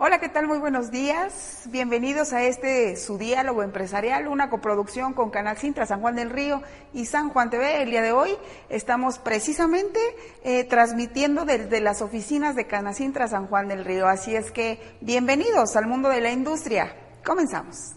Hola, ¿qué tal? Muy buenos días. Bienvenidos a este su diálogo empresarial, una coproducción con Canal Cintra San Juan del Río y San Juan TV. El día de hoy estamos precisamente eh, transmitiendo desde las oficinas de Canal Cintra San Juan del Río. Así es que bienvenidos al mundo de la industria. Comenzamos.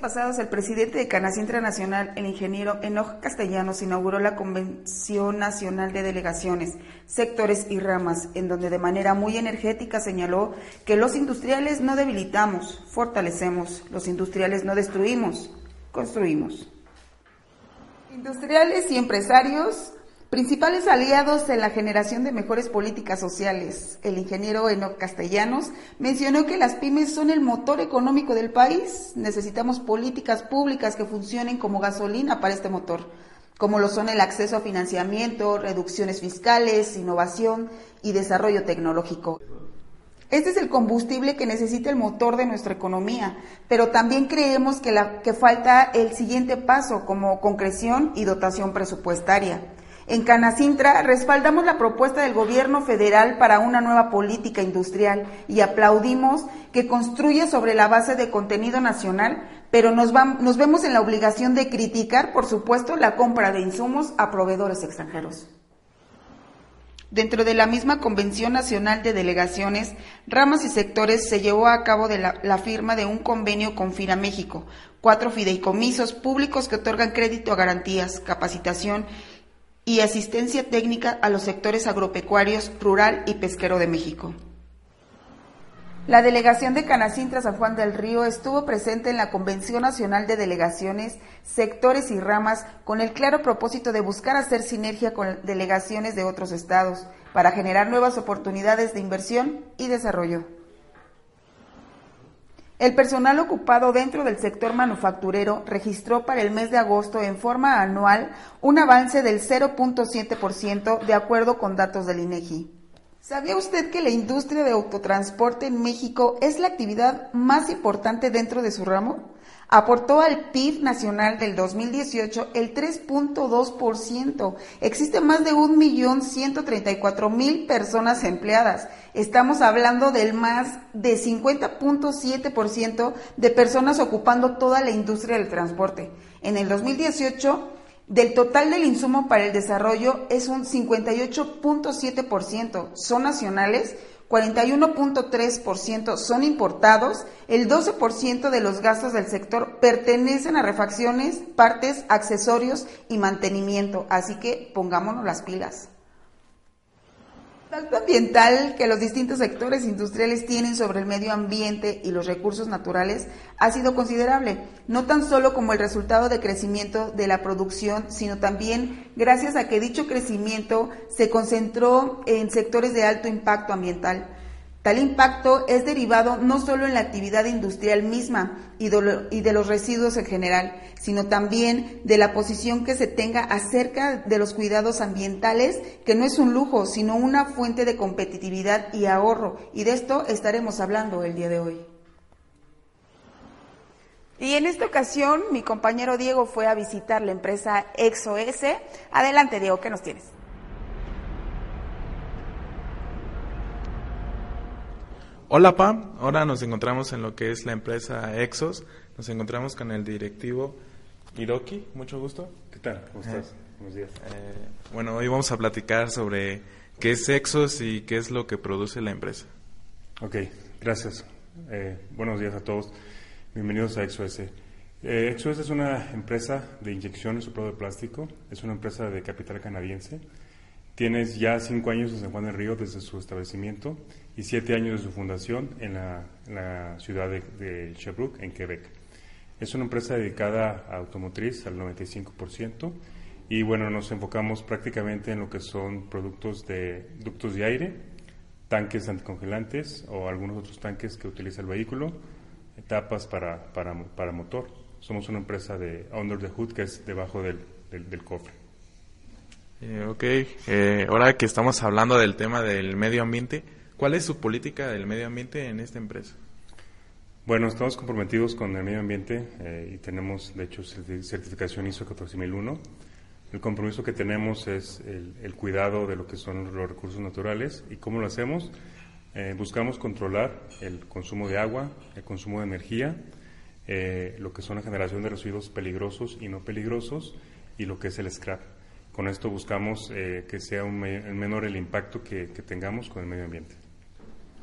Pasados, el presidente de Canacintra Nacional, el ingeniero Enoch Castellanos, inauguró la Convención Nacional de Delegaciones, Sectores y Ramas, en donde de manera muy energética señaló que los industriales no debilitamos, fortalecemos, los industriales no destruimos, construimos. Industriales y empresarios Principales aliados en la generación de mejores políticas sociales. El ingeniero Enoch Castellanos mencionó que las pymes son el motor económico del país. Necesitamos políticas públicas que funcionen como gasolina para este motor, como lo son el acceso a financiamiento, reducciones fiscales, innovación y desarrollo tecnológico. Este es el combustible que necesita el motor de nuestra economía, pero también creemos que, que falta el siguiente paso como concreción y dotación presupuestaria. En Canacintra respaldamos la propuesta del gobierno federal para una nueva política industrial y aplaudimos que construya sobre la base de contenido nacional, pero nos, vemos en la obligación de criticar, por supuesto, la compra de insumos a proveedores extranjeros. Dentro de la misma Convención Nacional de Delegaciones, Ramas y Sectores se llevó a cabo la, la, firma de un convenio con FIRA México, cuatro fideicomisos públicos que otorgan crédito a garantías, capacitación y asistencia técnica a los sectores agropecuarios, rural y pesquero de México. La delegación de Canacintra San Juan del Río estuvo presente en la Convención Nacional de Delegaciones, Sectores y Ramas con el claro propósito de buscar hacer sinergia con delegaciones de otros estados para generar nuevas oportunidades de inversión y desarrollo. El personal ocupado dentro del sector manufacturero registró para el mes de agosto en forma anual un avance del 0.7% de acuerdo con datos del INEGI. ¿Sabía usted que la industria de autotransporte en México es la actividad más importante dentro de su ramo? Aportó al PIB nacional del 2018 el 3.2%. Existen más de 1.134.000 personas empleadas. Estamos hablando del más de 50.7% de personas ocupando toda la industria del transporte. En el 2018, del total del insumo para el desarrollo es un 58.7%. Son nacionales 41.3% son importados, el 12% de los gastos del sector pertenecen a refacciones, partes, accesorios y mantenimiento, así que pongámonos las pilas. El impacto ambiental que los distintos sectores industriales tienen sobre el medio ambiente y los recursos naturales ha sido considerable, no tan solo como el resultado de crecimiento de la producción, sino también gracias a que dicho crecimiento se concentró en sectores de alto impacto ambiental Tal impacto es derivado no solo en la actividad industrial misma y de los residuos en general, sino también de la posición que se tenga acerca de los cuidados ambientales, que no es un lujo, sino una fuente de competitividad y ahorro. Y de esto estaremos hablando el día de hoy. Y en esta ocasión mi compañero Diego fue a visitar la empresa ExoS. Adelante Diego, ¿qué nos tienes? Hola Pam, ahora nos encontramos en lo que es la empresa Exos. Nos encontramos con el directivo Hiroki, mucho gusto. ¿Qué tal? ¿Cómo estás? Eh, Buenos días. Eh, bueno, hoy vamos a platicar sobre qué es Exos y qué es lo que produce la empresa. Ok, gracias. Eh, buenos días a todos. Bienvenidos a ExoS. ExoS es una empresa de inyección y soplado de plástico. Es una empresa de capital canadiense. Tienes ya cinco años en San Juan del Río desde su establecimiento y siete años de su fundación en la, ciudad de, Sherbrooke, en Quebec. Es una empresa dedicada a automotriz al 95% y bueno, nos enfocamos prácticamente en lo que son productos de ductos de aire, tanques anticongelantes o algunos otros tanques que utiliza el vehículo, etapas para, para, motor. Somos una empresa de under the hood que es debajo del, del, cofre. Eh, ok, eh, ahora que estamos hablando del tema del medio ambiente, ¿Cuál es su política del medio ambiente en esta empresa? Bueno, estamos comprometidos con el medio ambiente y tenemos, de hecho, certificación ISO 14001 el compromiso que tenemos es el, cuidado de lo que son los recursos naturales y cómo lo hacemos. Eh, buscamos controlar el consumo de agua, el consumo de energía, eh, lo que son la generación de residuos peligrosos y no peligrosos y lo que es el scrap. Con esto buscamos eh, que sea un menor el impacto que tengamos con el medio ambiente.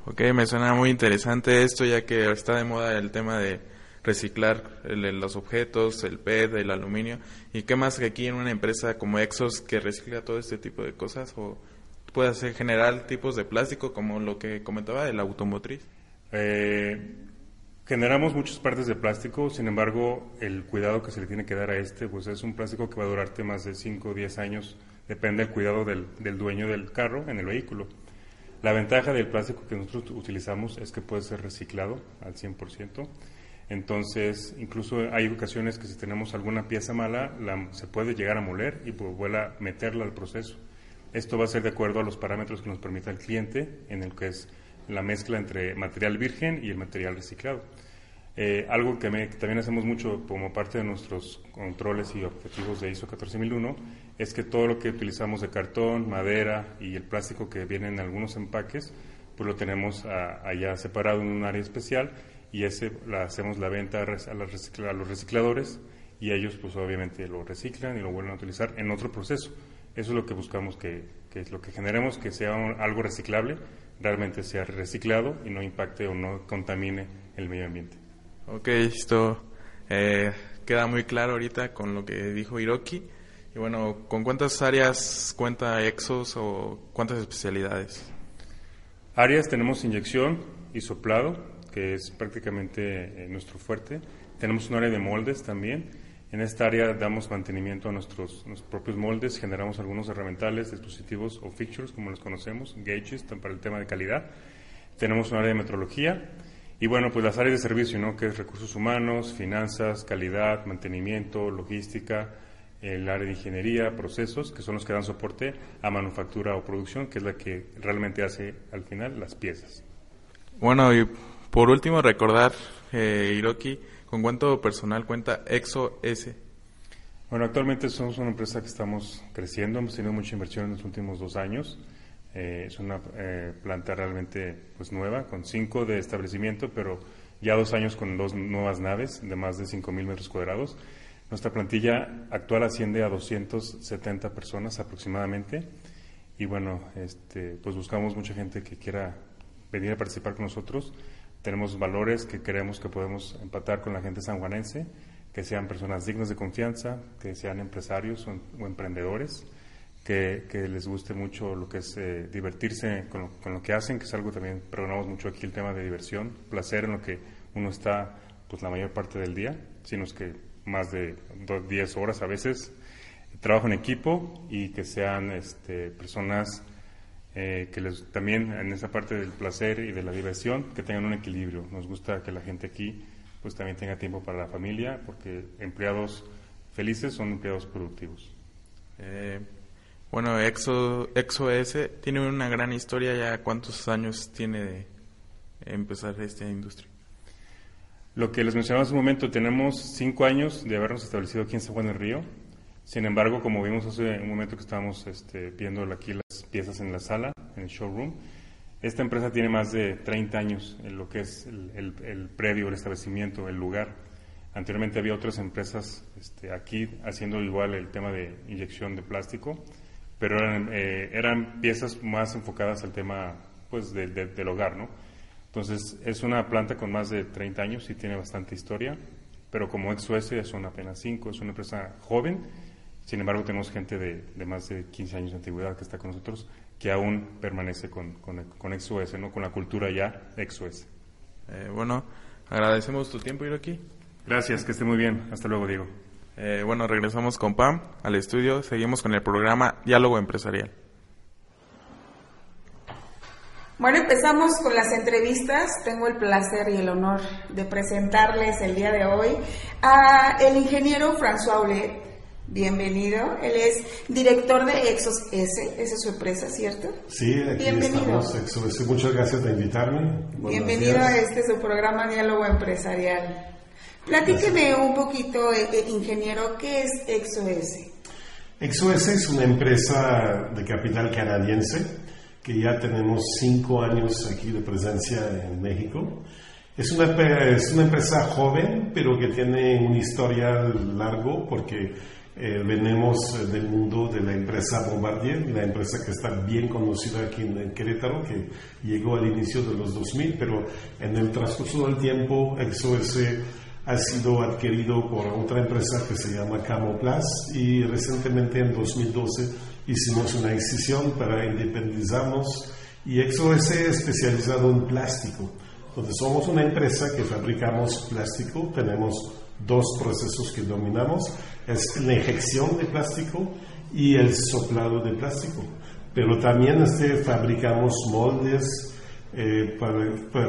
Ok, me suena muy interesante esto ya que está de moda el tema de reciclar los objetos, el PET, el aluminio. ¿Y qué más que aquí en una empresa como Exos que recicla todo este tipo de cosas? ¿O puede hacer generar tipos de plástico como lo que comentaba el automotriz? Eh, generamos muchas partes de plástico, sin embargo, el cuidado que se le tiene que dar a este, pues es un plástico que va a durarte más de 5 o 10 años, depende del cuidado del, del dueño del carro en el vehículo. La ventaja del plástico que nosotros utilizamos es que puede ser reciclado al 100%. Entonces, incluso hay ocasiones que si tenemos alguna pieza mala, se puede llegar a moler y vuelve a meterla al proceso. Esto va a ser de acuerdo a los parámetros que nos permita el cliente, en el que es la mezcla entre material virgen y el material reciclado. Eh, algo que, también hacemos mucho como parte de nuestros controles y objetivos de ISO 14001 es que todo lo que utilizamos de cartón, madera y el plástico que viene en algunos empaques, pues lo tenemos allá separado en un área especial y ese la hacemos la venta a, los recicladores y ellos pues obviamente lo reciclan y lo vuelven a utilizar en otro proceso. Eso es lo que buscamos que, que es lo que generemos que sea algo reciclable, realmente sea reciclado y no impacte o no contamine el medio ambiente. Ok, esto eh, queda muy claro ahorita con lo que dijo Hiroki. Y bueno, ¿con cuántas áreas cuenta Exos o cuántas especialidades? Áreas tenemos inyección y soplado, que es prácticamente eh, nuestro fuerte. Tenemos un área de moldes también. En esta área damos mantenimiento a nuestros, propios moldes, generamos algunos herramientales, dispositivos o fixtures, como los conocemos, gauges, para el tema de calidad. Tenemos un área de metrología y bueno, pues las áreas de servicio, ¿no? que es recursos humanos, finanzas, calidad, mantenimiento, logística, el área de ingeniería, procesos, que son los que dan soporte a manufactura o producción, que es la que realmente hace al final las piezas. Bueno, y por último, recordar, eh, Hiroki, ¿con cuánto personal cuenta Exo S? Bueno, actualmente somos una empresa que estamos creciendo, hemos tenido mucha inversión en los últimos dos años. Eh, es una eh, planta realmente pues nueva, con cinco de establecimiento, pero ya dos años con dos nuevas naves de más de 5.000 metros cuadrados. Nuestra plantilla actual asciende a 270 personas aproximadamente. Y bueno, este, pues buscamos mucha gente que quiera venir a participar con nosotros. Tenemos valores que creemos que podemos empatar con la gente sanjuanense, que sean personas dignas de confianza, que sean empresarios o, emprendedores, que, les guste mucho lo que es eh, divertirse con lo, que hacen, que es algo también, programamos mucho aquí el tema de diversión, placer en lo que uno está pues la mayor parte del día, sino que más de 10 horas a veces, trabajo en equipo y que sean este, personas eh, que les, también en esa parte del placer y de la diversión, que tengan un equilibrio. Nos gusta que la gente aquí pues también tenga tiempo para la familia, porque empleados felices son empleados productivos. Eh, bueno, Exo, S tiene una gran historia ya. ¿Cuántos años tiene de empezar esta industria? Lo que les mencionaba hace un momento, tenemos cinco años de habernos establecido aquí en San Juan del Río. Sin embargo, como vimos hace un momento que estábamos este, viendo aquí las piezas en la sala, en el showroom, esta empresa tiene más de 30 años en lo que es el, predio, el establecimiento, el lugar. Anteriormente había otras empresas este, aquí haciendo igual el tema de inyección de plástico, pero eran, eh, piezas más enfocadas al tema pues, del hogar. ¿no? Entonces, es una planta con más de 30 años y tiene bastante historia, pero como XOS son apenas 5, es una empresa joven sin embargo, tenemos gente de, más de 15 años de antigüedad que está con nosotros que aún permanece con, con, con ¿no? con la cultura ya ExoS. Eh, bueno, agradecemos tu tiempo, aquí. Gracias, que esté muy bien. Hasta luego, Diego. Eh, bueno, regresamos con Pam al estudio. Seguimos con el programa Diálogo Empresarial. Bueno, empezamos con las entrevistas. Tengo el placer y el honor de presentarles el día de hoy a el ingeniero François Aulet, Bienvenido. Él es director de Exos S, esa es su empresa, ¿cierto? Sí, aquí Bienvenido. estamos, Exos S. Muchas gracias por invitarme. Bienvenido a este su programa Diálogo Empresarial. Platíqueme un poquito, eh, eh, ingeniero, ¿qué es ExoS? ExoS es una empresa de capital canadiense que ya tenemos cinco años aquí de presencia en México. Es una, es una empresa joven, pero que tiene un historial largo porque eh, venimos del mundo de la empresa Bombardier, la empresa que está bien conocida aquí en Querétaro, que llegó al inicio de los 2000, pero en el transcurso del tiempo ExoS ha sido adquirido por otra empresa que se llama Camoplas y recientemente en 2012 hicimos una decisión para independizarnos y ExoS es especializado en plástico. Entonces somos una empresa que fabricamos plástico, tenemos dos procesos que dominamos, es la inyección de plástico y el soplado de plástico. Pero también este, fabricamos moldes, eh,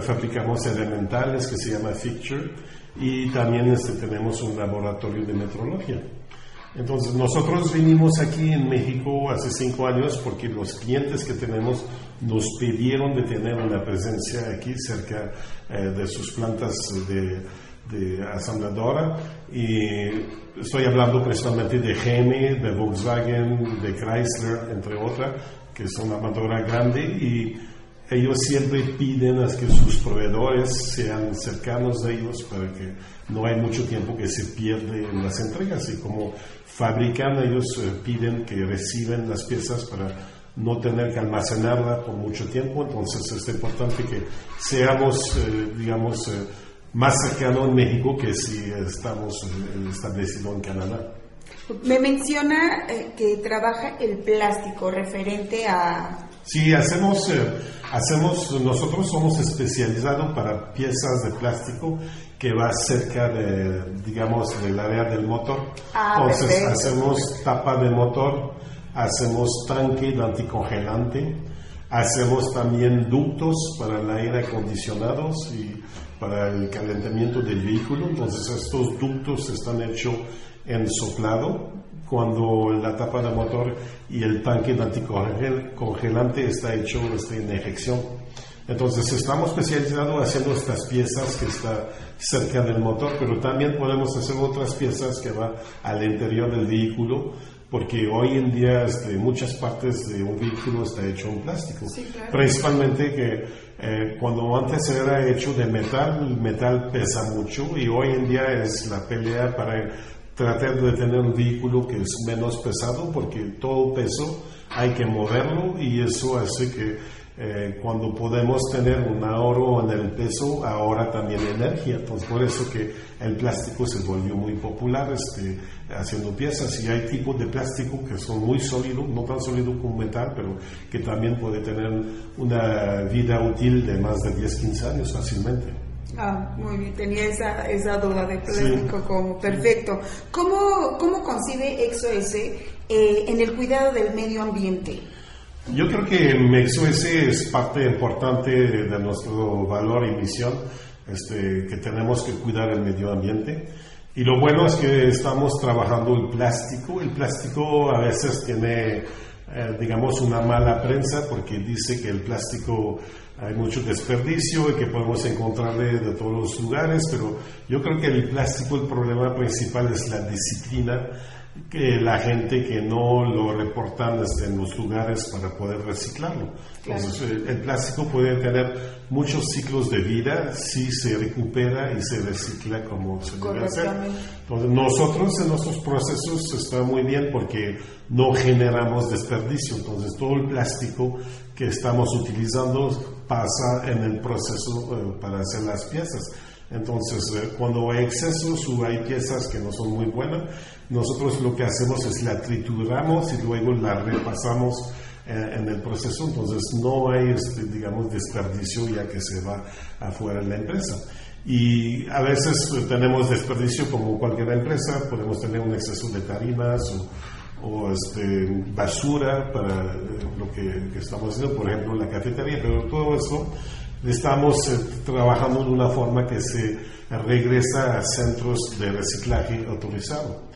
fabricamos elementales que se llama fixture y también este, tenemos un laboratorio de metrología. Entonces, nosotros vinimos aquí en México hace cinco años porque los clientes que tenemos nos pidieron de tener una presencia aquí cerca eh, de sus plantas de, de asambladora. Y estoy hablando principalmente de GM, de Volkswagen, de Chrysler, entre otras, que son una grande y ellos siempre piden a que sus proveedores sean cercanos a ellos para que no hay mucho tiempo que se pierde en las entregas. Y como fabrican ellos eh, piden que reciben las piezas para no tener que almacenarla por mucho tiempo. Entonces es importante que seamos eh, digamos eh, más cercanos en México que si estamos establecidos en Canadá. Me menciona que trabaja el plástico referente a Sí, hacemos, eh, hacemos, nosotros somos especializados para piezas de plástico que va cerca de, digamos, del área del motor. Ah, Entonces hacemos tapa de motor, hacemos tanque de anticongelante, hacemos también ductos para el aire acondicionado y para el calentamiento del vehículo. Entonces estos ductos están hechos en soplado cuando la tapa de motor y el tanque de anticongelante está hecho en eyección. Entonces estamos especializados haciendo estas piezas que están cerca del motor, pero también podemos hacer otras piezas que van al interior del vehículo, porque hoy en día este, muchas partes de un vehículo está hecho en plástico. Principalmente que eh, cuando antes era hecho de metal, el metal pesa mucho y hoy en día es la pelea para tratar de tener un vehículo que es menos pesado porque todo peso hay que moverlo y eso hace que eh, cuando podemos tener un ahorro en el peso, ahora también energía. Entonces, por eso que el plástico se volvió muy popular este, haciendo piezas. Y hay tipos de plástico que son muy sólidos, no tan sólidos como metal, pero que también puede tener una vida útil de más de 10, 15 años fácilmente. Ah, muy bien, tenía esa, esa duda de plástico como perfecto. ¿Cómo, cómo concibe ExoS eh, en el cuidado del medio ambiente? Yo creo que ExoS es parte importante de nuestro valor y misión, este, que tenemos que cuidar el medio ambiente. Y lo bueno es que estamos trabajando el plástico. El plástico a veces tiene, eh, digamos, una mala prensa porque dice que el plástico hay mucho desperdicio y que podemos encontrarle de todos los lugares, pero yo creo que el plástico, el problema principal es la disciplina, que la gente que no lo reportan en los lugares para poder reciclarlo. Entonces, el, plástico puede tener muchos ciclos de vida si se recupera y se recicla como se debe hacer. Entonces, nosotros en nuestros procesos está muy bien porque no generamos desperdicio. Entonces, todo el plástico que estamos utilizando pasa en el proceso eh, para hacer las piezas. Entonces, eh, cuando hay excesos o hay piezas que no son muy buenas, nosotros lo que hacemos es la trituramos y luego la repasamos eh, en el proceso. Entonces, no hay, este, digamos, desperdicio ya que se va afuera de la empresa. Y a veces tenemos desperdicio como cualquier empresa, podemos tener un exceso de tarimas o o este, basura para eh, lo que, estamos haciendo, por ejemplo, la cafetería, pero todo eso estamos eh, trabajando de una forma que se regresa a centros de reciclaje autorizado.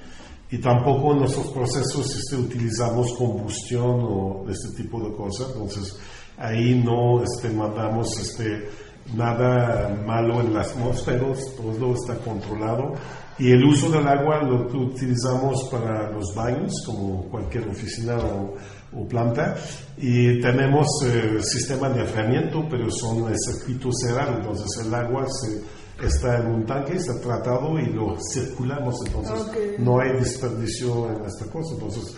y tampoco en nuestros procesos este, utilizamos combustión o este tipo de cosas, entonces ahí no este, mandamos este, nada malo en las atmósfera, todo está controlado y el uso del agua lo utilizamos para los baños, como cualquier oficina o, planta, y tenemos eh, sistema de enfriamiento, pero son circuitos cerrados, entonces el agua se, está en un tanque, está tratado y lo circulamos, entonces no hay desperdicio en esta cosa. Entonces,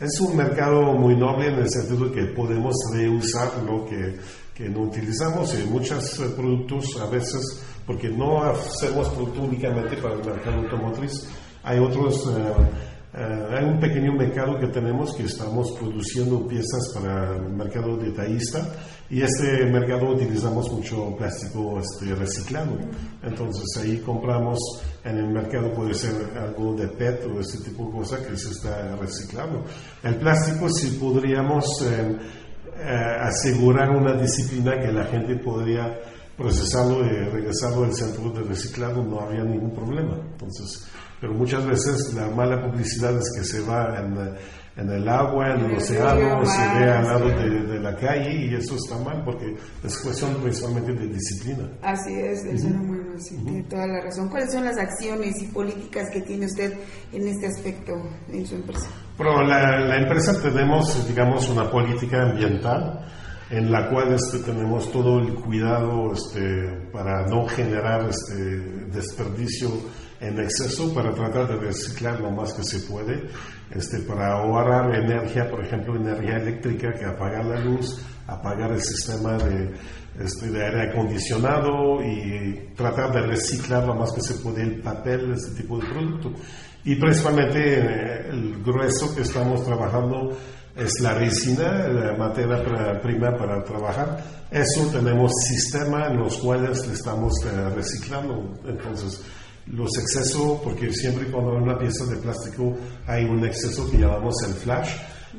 es un mercado muy noble en el sentido que podemos reusar lo que, que no utilizamos y muchos eh, productos a veces, porque no hacemos producto únicamente para el mercado automotriz, hay otros... Eh, eh, hay un pequeño mercado que tenemos que estamos produciendo piezas para el mercado detallista y este mercado utilizamos mucho plástico este, reciclado. Entonces ahí compramos en el mercado puede ser algo de PET o este tipo de cosas que se está reciclando. El plástico si podríamos eh, eh, asegurar una disciplina que la gente podría procesarlo y regresarlo al centro de reciclado no habría ningún problema. Entonces pero muchas veces la mala publicidad es que se va en, el agua, en el, océano, se ve al lado de, la calle y eso está mal porque es cuestión principalmente de disciplina. Así es, eso uh muy tiene toda la razón. ¿Cuáles son las acciones y políticas que tiene usted en este aspecto en su empresa? Bueno, la, la empresa tenemos, digamos, una política ambiental en la cual este, tenemos todo el cuidado este, para no generar este, desperdicio en exceso para tratar de reciclar lo más que se puede, este, para ahorrar energía, por ejemplo, energía eléctrica, que apagar la luz, apagar el sistema de, este, de aire acondicionado y tratar de reciclar lo más que se puede el papel, este tipo de producto. Y principalmente eh, el grueso que estamos trabajando es la resina, la materia prima para trabajar. Eso tenemos sistemas en los cuales le estamos eh, reciclando. Entonces, los excesos, porque siempre cuando hay una pieza de plástico hay un exceso que llamamos el flash.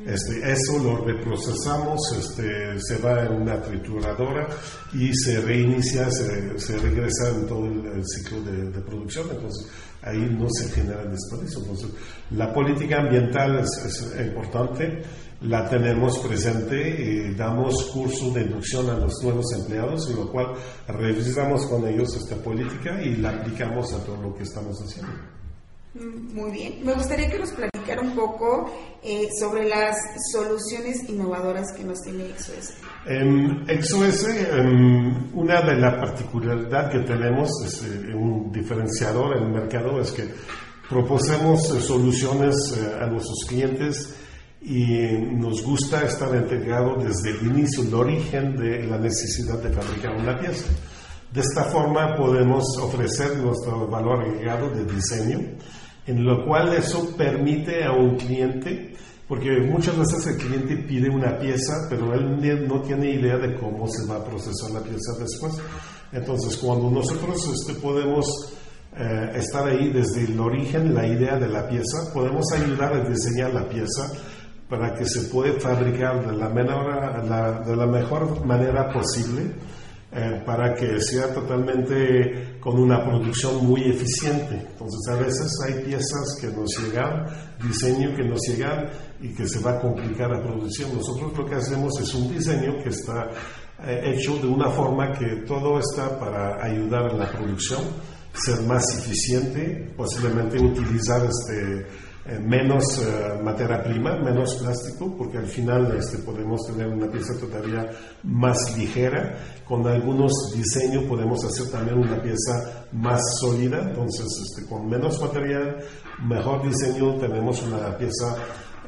Este, eso lo reprocesamos, este, se va en una trituradora y se reinicia, se, se regresa en todo el, ciclo de, de, producción. Entonces, ahí no se genera desperdicio. Entonces, la política ambiental es, es importante la tenemos presente y damos curso de inducción a los nuevos empleados, en lo cual revisamos con ellos esta política y la aplicamos a todo lo que estamos haciendo. Mm, muy bien. Me gustaría que nos platicara un poco eh, sobre las soluciones innovadoras que nos tiene XOS. En XOS, una de las particularidades que tenemos, es, eh, un diferenciador en el mercado, es que proponemos eh, soluciones a nuestros clientes y nos gusta estar integrado desde el inicio, el origen de la necesidad de fabricar una pieza. De esta forma podemos ofrecer nuestro valor agregado de diseño, en lo cual eso permite a un cliente, porque muchas veces el cliente pide una pieza, pero él no tiene idea de cómo se va a procesar la pieza después. Entonces, cuando nosotros este, podemos eh, estar ahí desde el origen, la idea de la pieza, podemos ayudar a diseñar la pieza para que se pueda fabricar de la, menor, de la mejor manera posible, eh, para que sea totalmente con una producción muy eficiente. Entonces a veces hay piezas que nos llegan, diseño que nos llegan y que se va a complicar la producción. Nosotros lo que hacemos es un diseño que está eh, hecho de una forma que todo está para ayudar en la producción, ser más eficiente, posiblemente utilizar este eh, menos eh, materia prima, menos plástico, porque al final este, podemos tener una pieza todavía más ligera. Con algunos diseños podemos hacer también una pieza más sólida, entonces este, con menos material, mejor diseño, tenemos una pieza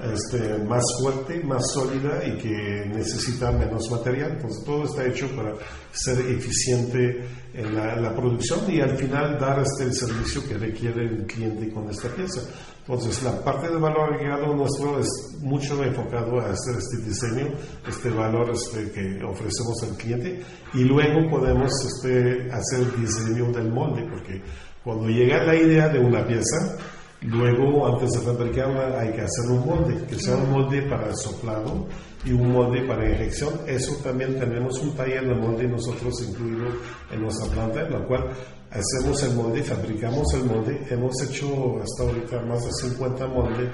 este, más fuerte, más sólida y que necesita menos material. Entonces todo está hecho para ser eficiente en la, producción y al final dar este, el servicio que requiere el cliente con esta pieza. Entonces, la parte del valor agregado nuestro es mucho enfocado a hacer este diseño, este valor este, que ofrecemos al cliente, y luego podemos este, hacer el diseño del molde, porque cuando llega la idea de una pieza, Luego, antes de fabricarla, hay que hacer un molde, que sea un molde para soplado y un molde para inyección. Eso también tenemos un taller de molde nosotros incluido en nuestra planta, en la cual hacemos el molde, fabricamos el molde. Hemos hecho hasta ahorita más de 50 moldes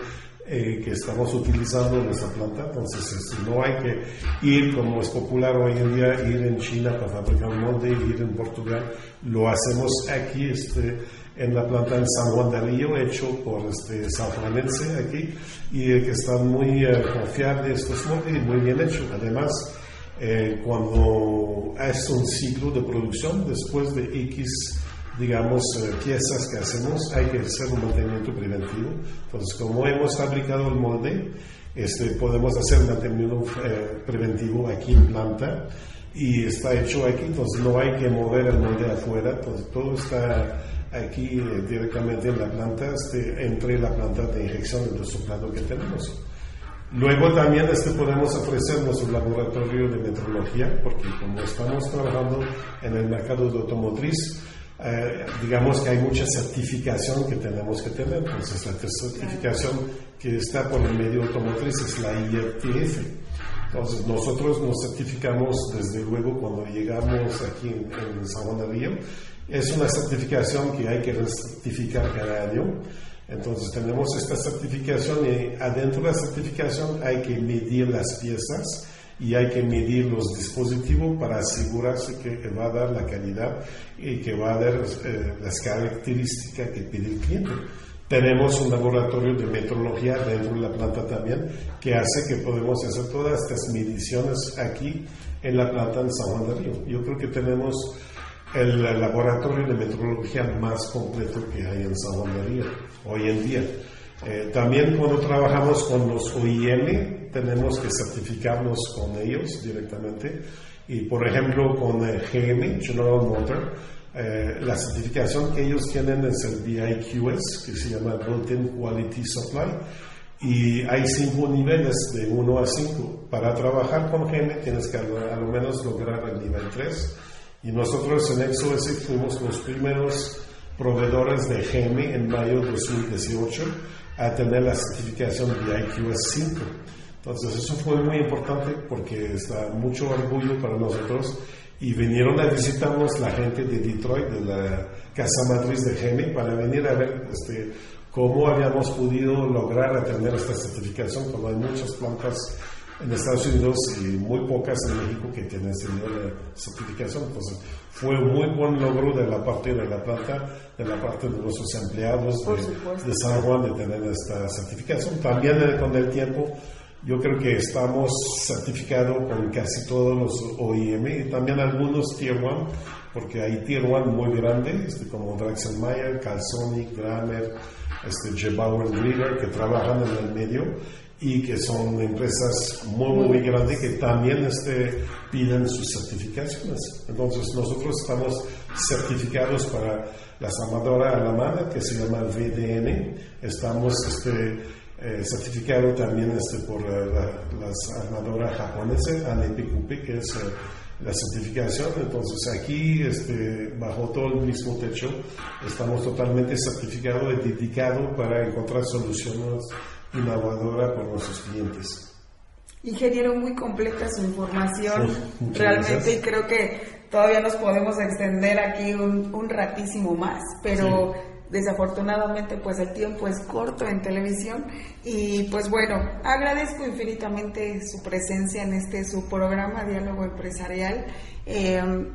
eh, que estamos utilizando en nuestra planta. Entonces, este, no hay que ir, como es popular hoy en día, ir en China para fabricar un molde, ir en Portugal. Lo hacemos aquí, este en la planta en San Juan de Río, hecho por este sanjuanense aquí, y que están muy eh, confiables estos moldes y muy bien hecho. Además, eh, cuando es un ciclo de producción, después de X, digamos, eh, piezas que hacemos, hay que hacer un mantenimiento preventivo. Entonces, como hemos fabricado el molde, este, podemos hacer mantenimiento preventivo aquí en planta y está hecho aquí, entonces no hay que mover el molde afuera, entonces todo está aquí eh, directamente en la planta, este, entre la planta de inyección y soplado que tenemos. Luego también este, podemos ofrecer nuestro laboratorio de metrología, porque como estamos trabajando en el mercado de automotriz, eh, digamos que hay mucha certificación que tenemos que tener. Entonces, la certificación que está por el medio automotriz es la IETF. Entonces, nosotros nos certificamos desde luego cuando llegamos aquí en, en San Juan de Río es una certificación que hay que certificar cada año. Entonces tenemos esta certificación y adentro de la certificación hay que medir las piezas y hay que medir los dispositivos para asegurarse que va a dar la calidad y que va a dar eh, las características que pide el cliente. Tenemos un laboratorio de metrología dentro de la planta también que hace que podemos hacer todas estas mediciones aquí en la planta en San Juan de Río. Yo creo que tenemos el laboratorio de metrología más completo que hay en San Juan de hoy en día. Eh, también cuando trabajamos con los OIM, tenemos que certificarnos con ellos directamente. Y por ejemplo, con GM, General Motor, eh, la certificación que ellos tienen es el BIQS, que se llama Built-in Quality Supply. Y hay cinco niveles de 1 a 5. Para trabajar con GM tienes que a lo menos lograr el nivel 3 y nosotros en ExoS fuimos los primeros proveedores de GM en mayo de 2018 a tener la certificación de IQS 5. Entonces eso fue muy importante porque está mucho orgullo para nosotros y vinieron a visitarnos la gente de Detroit, de la casa matriz de GM, para venir a ver este, cómo habíamos podido lograr tener esta certificación cuando hay muchas plantas en Estados Unidos y muy pocas en México que tienen la certificación. Entonces, fue muy buen logro de la parte de la planta, de la parte de nuestros empleados de, San Juan de tener esta certificación. También eh, con el tiempo, yo creo que estamos certificados con casi todos los OIM y también algunos Tier 1, porque hay Tier 1 muy grandes, este, como Draxelmayer, Calsonic, Grammer, este, J. Bauer que trabajan en el medio y que son empresas muy, muy grandes que también este, piden sus certificaciones. Entonces nosotros estamos certificados para las armadoras alemanas que se llama VDN, estamos este, eh, certificados también este, por las armadoras japonesas, ANEPQP, que es eh, la certificación. Entonces aquí, este, bajo todo el mismo techo, estamos totalmente certificados y dedicados para encontrar soluciones innovadora por nuestros clientes. Ingeniero, muy completa su información, realmente, y creo que todavía nos podemos extender aquí un, un ratísimo más, pero desafortunadamente pues el tiempo es corto en televisión y pues bueno, agradezco infinitamente su presencia en este su programa Diálogo Empresarial. Em,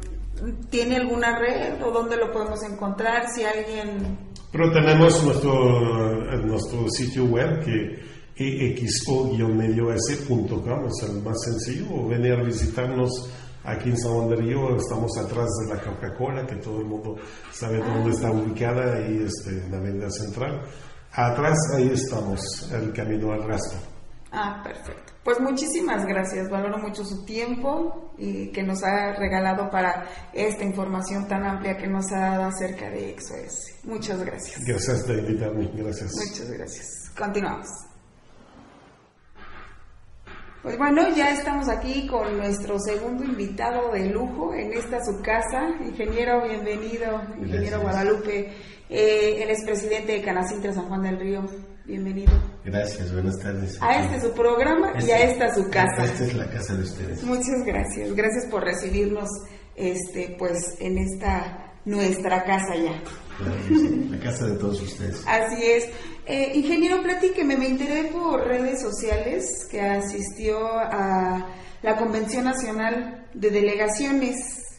¿Tiene alguna red o dónde lo podemos encontrar? Si alguien pero tenemos nuestro, nuestro sitio web que expo-medio-s.com es el más sencillo, o venir a visitarnos aquí en San Juan de Río, estamos atrás de la Coca-Cola, que todo el mundo sabe dónde está ubicada, ahí este, en la avenida central. Atrás, ahí estamos, el camino al rastro. Ah, perfecto. Pues muchísimas gracias, valoro mucho su tiempo y que nos ha regalado para esta información tan amplia que nos ha dado acerca de ExoS. Muchas gracias. Gracias por invitarme, gracias. Muchas gracias. Continuamos. Pues bueno, ya estamos aquí con nuestro segundo invitado de lujo en esta su casa. Ingeniero, bienvenido, ingeniero Guadalupe. Eh, él es presidente de Canacintra San Juan del Río. Bienvenido. Gracias, buenas tardes. A este su programa y a esta su casa. Esta es la casa de ustedes. Muchas gracias. Gracias por recibirnos este pues en esta nuestra casa ya. La casa de todos ustedes. Así es. Eh, ingeniero, platíqueme, me enteré por redes sociales que asistió a la Convención Nacional de Delegaciones.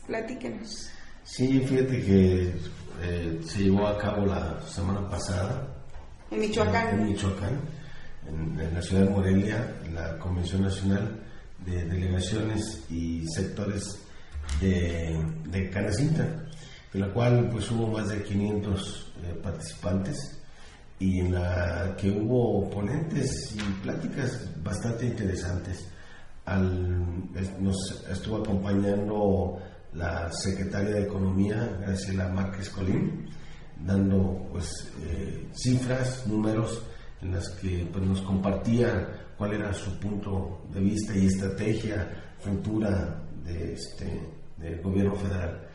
Platíquenos. Sí, fíjate que eh, se llevó a cabo la semana pasada. En Michoacán. En, Michoacán, en, la ciudad de Morelia, la Convención Nacional de Delegaciones y Sectores de, de Canacinta, en la cual pues hubo más de 500 eh, participantes y en la que hubo ponentes y pláticas bastante interesantes. nos estuvo acompañando la secretaria de Economía, Graciela Márquez Colín, dando pues eh, cifras, números en las que pues, nos compartía cuál era su punto de vista y estrategia futura de este, del gobierno federal,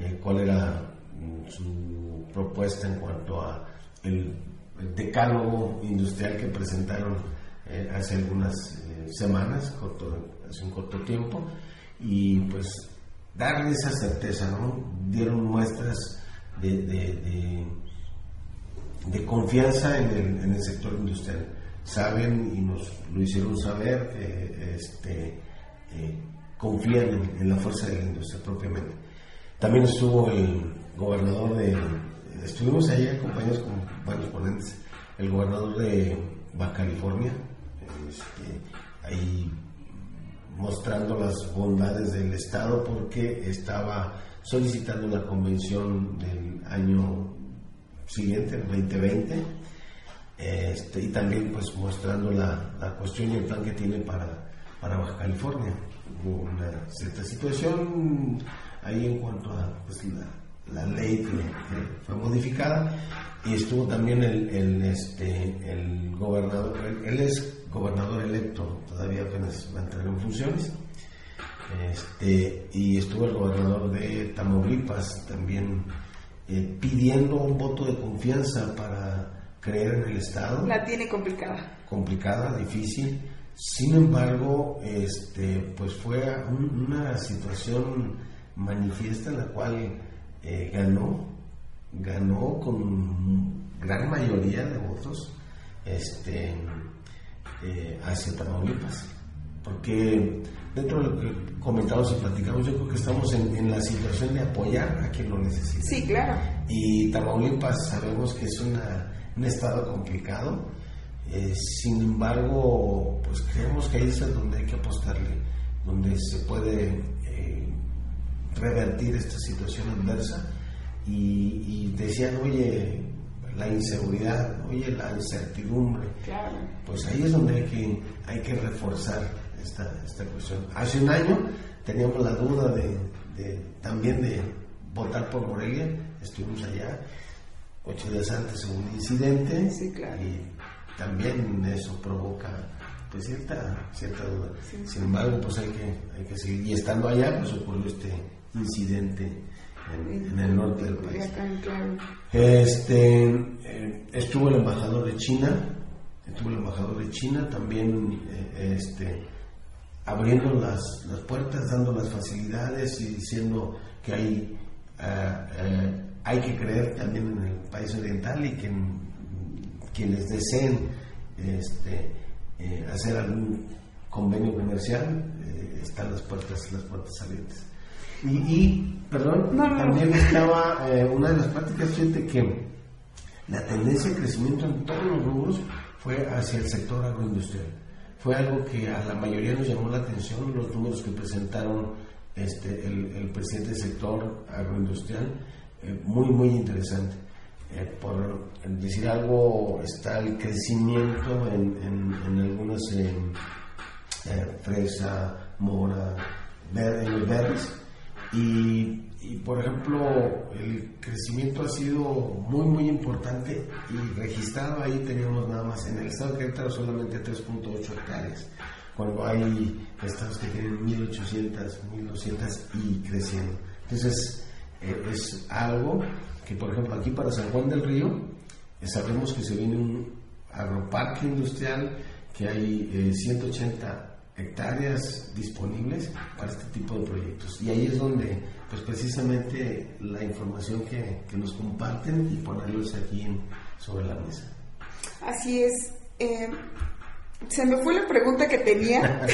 eh, cuál era mm, su propuesta en cuanto a el decálogo industrial que presentaron eh, hace algunas eh, semanas, hace un corto tiempo, y pues darle esa certeza. Dieron muestras de, de, confianza en el, sector industrial. Saben y nos lo hicieron saber que este, eh, confían en, la fuerza de la industria propiamente. También estuvo el gobernador de, estuvimos ahí acompañados con varios ponentes, el gobernador de Baja California, este, ahí mostrando las bondades del Estado porque estaba solicitando la convención del año siguiente, el 2020, este, y también pues mostrando la, la, cuestión y el plan que tiene para, para Baja California. Hubo una cierta situación ahí en cuanto a pues, la, la ley que, fue modificada y estuvo también el, el, este, el gobernador, él, es gobernador electo, todavía apenas va a entrar en funciones, este, y estuvo el gobernador de Tamaulipas también eh, pidiendo un voto de confianza para creer en el Estado. La tiene complicada. Complicada, difícil. Sin embargo, este, pues fue una situación manifiesta en la cual eh, ganó, ganó con gran mayoría de votos este, eh, hacia Tamaulipas. Porque dentro de lo que comentamos y platicamos, yo creo que estamos en, la situación de apoyar a quien lo necesita. Sí, claro. Y Tamaulipas sabemos que es un estado complicado. Eh, sin embargo, pues creemos que ahí es donde hay que apostarle, donde se puede revertir esta situación adversa y, decían, oye, la inseguridad, oye, la incertidumbre, pues ahí es donde hay que, hay que reforzar esta, esta cuestión. Hace un año teníamos la duda de, también de votar por Morelia, estuvimos allá, ocho días antes hubo un incidente y también eso provoca pues cierta, cierta duda. Sin embargo, pues hay que, hay que seguir. Y estando allá, pues ocurrió este incidente en, el norte del país. Este, eh, estuvo el embajador de China, estuvo el embajador de China también eh, este, abriendo las, las, puertas, dando las facilidades y diciendo que hay, eh, hay que creer también en el país oriental y que quienes deseen este, hacer algún convenio comercial están las puertas, las puertas abiertas. Y, perdón, también estaba eh, una de las prácticas, fíjate que la tendencia de crecimiento en todos los rubros fue hacia el sector agroindustrial. Fue algo que a la mayoría nos llamó la atención, los números que presentaron este, el, presidente del sector agroindustrial, eh, muy, muy interesante. Eh, por decir algo, está el crecimiento en, en, en algunas fresa, mora, verde, verdes, y, por ejemplo, el crecimiento ha sido muy, muy importante y registrado ahí teníamos nada más en el estado de Querétaro solamente 3.8 hectáreas. cuando hay estados que tienen 1800, 1200 y creciendo. Entonces, eh, es algo que, por ejemplo, aquí para San Juan del Río, eh, sabemos que se viene un agroparque industrial, que hay 180 eh, hectáreas disponibles para este tipo de proyectos. Y ahí es donde, pues precisamente, la información que, que nos comparten y ponerlos aquí sobre la mesa. Así es. Se me fue la pregunta que tenía,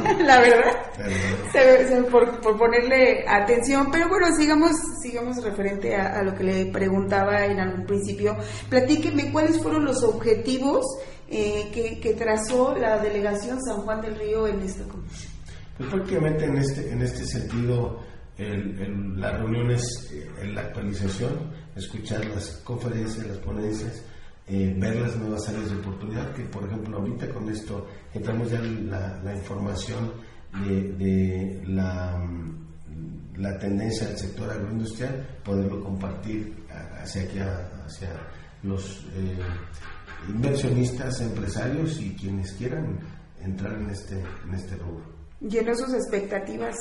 la verdad, por, ponerle atención, pero bueno, sigamos, sigamos referente a, lo que le preguntaba en algún principio. Platíqueme cuáles fueron los objetivos eh, que, trazó la delegación San Juan del Río en esta comisión. Pues prácticamente en este, en este sentido, el, las reuniones, en eh, la actualización, escuchar las conferencias, las ponencias, eh, ver las nuevas áreas de oportunidad, que por ejemplo ahorita con esto que tenemos ya la, información de, la, la, tendencia del sector agroindustrial, poderlo compartir hacia aquí, hacia los eh, inversionistas, empresarios y quienes quieran entrar en este, en este rubro. ¿Llenó sus expectativas?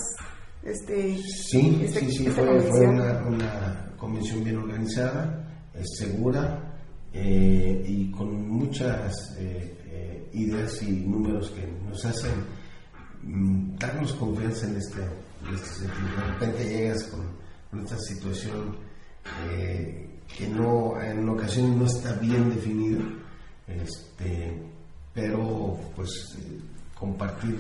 Este, sí, este, sí, sí, fue, una, una, convención bien organizada, es segura, eh, y con muchas eh, eh, ideas y números que nos hacen mm, darnos confianza en este, este, sentido. De repente llegas con, esta situación que no en ocasiones no está bien definida, este, pero pues compartir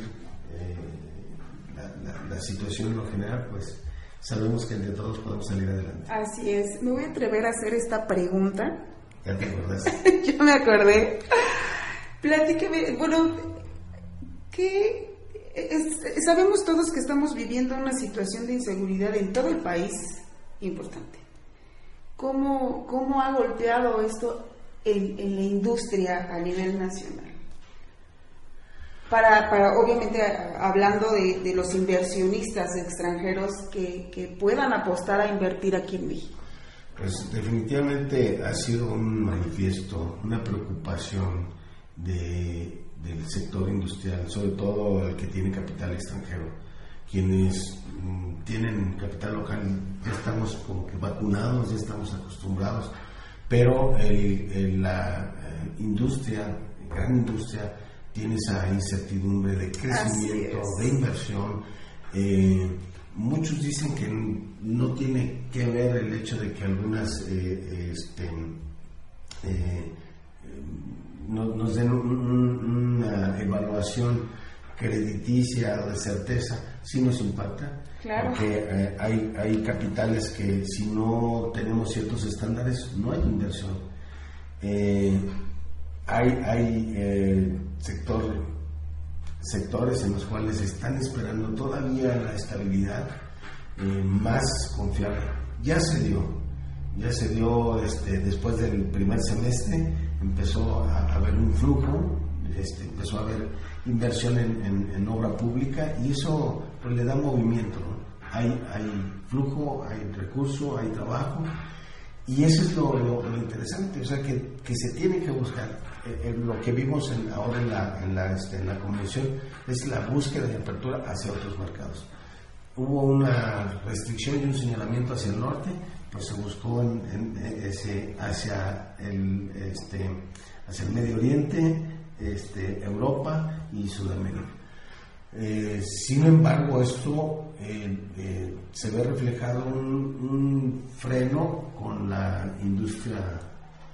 la, la, situación en lo general, pues sabemos que entre todos podemos salir adelante. Así es. Me voy a atrever a hacer esta pregunta ¿Ya te acordás? Yo me acordé. Platíqueme, bueno, ¿qué sabemos todos que estamos viviendo una situación de inseguridad en todo el país importante. ¿Cómo, cómo ha golpeado esto en, la industria a nivel nacional? Para, para obviamente, hablando de, los inversionistas extranjeros que, que puedan apostar a invertir aquí en México. Pues definitivamente ha sido un manifiesto, una preocupación de, del sector industrial, sobre todo el que tiene capital extranjero. Quienes mm, tienen capital local ya estamos como que vacunados, ya estamos acostumbrados, pero la eh, industria, gran industria, tiene esa incertidumbre de crecimiento, de inversión. Eh, Muchos dicen que no tiene que ver el hecho de que algunas eh, este, eh, nos, den una evaluación crediticia o de certeza, sí nos impacta, porque eh, hay, hay capitales que si no tenemos ciertos estándares no hay inversión. hay hay sector sectores en los cuales están esperando todavía la estabilidad eh, más confiable. Ya se dio, ya se dio este, después del primer semestre, empezó a, haber un flujo, este, empezó a haber inversión en, obra pública y eso pues, le da movimiento. Hay, flujo, hay recurso, hay trabajo y eso es lo, interesante, o sea, que, se tiene que buscar. Eh, eh, lo que vimos ahora en la, en, la, este, en la convención es la búsqueda de apertura hacia otros mercados. Hubo una restricción y un señalamiento hacia el norte, pues se buscó ese, hacia, el, este, hacia el Medio Oriente, este, Europa y Sudamérica. Eh, sin embargo, esto eh, eh, se ve reflejado un, freno con la industria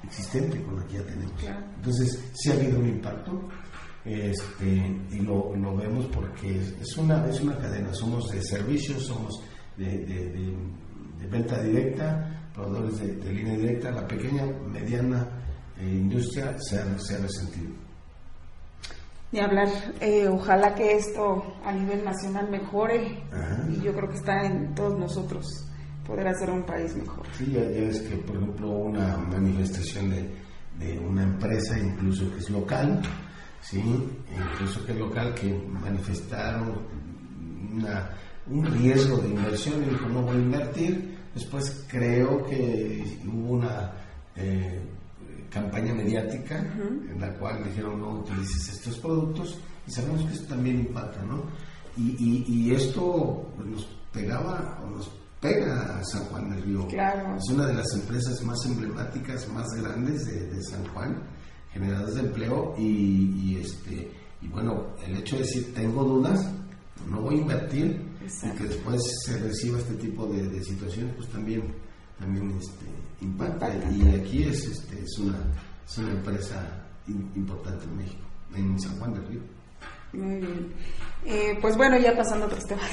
existente, con la que ya tenemos. Entonces, sí ha habido un impacto este, y lo, vemos porque es una, es una cadena. Somos de servicios, somos de, venta directa, proveedores de, línea directa. La pequeña, mediana industria se se ha resentido ni hablar. Eh, ojalá que esto a nivel nacional mejore y yo creo que está en todos nosotros poder hacer un país mejor. Sí, ya, es que, por ejemplo, una manifestación de, de, una empresa, incluso que es local, ¿sí? incluso que es local, que manifestaron una, un riesgo de inversión y dijo, no voy a invertir. Después creo que hubo una... Eh, campaña mediática en la cual dijeron no utilices estos productos Y sabemos que esto también impacta, ¿no? Y, y, esto nos pegaba o nos pega a San Juan del Río. Claro. Es una de las empresas más emblemáticas, más grandes de, San Juan, generadoras de empleo y, este y bueno, el hecho de decir tengo dudas, no voy a invertir y que después se reciba este tipo de, situaciones, pues también también este, impacta. Y aquí es, este, es, una, es una empresa importante en México, en San Juan del Río. Muy bien. Eh, pues bueno, ya pasando a otros temas.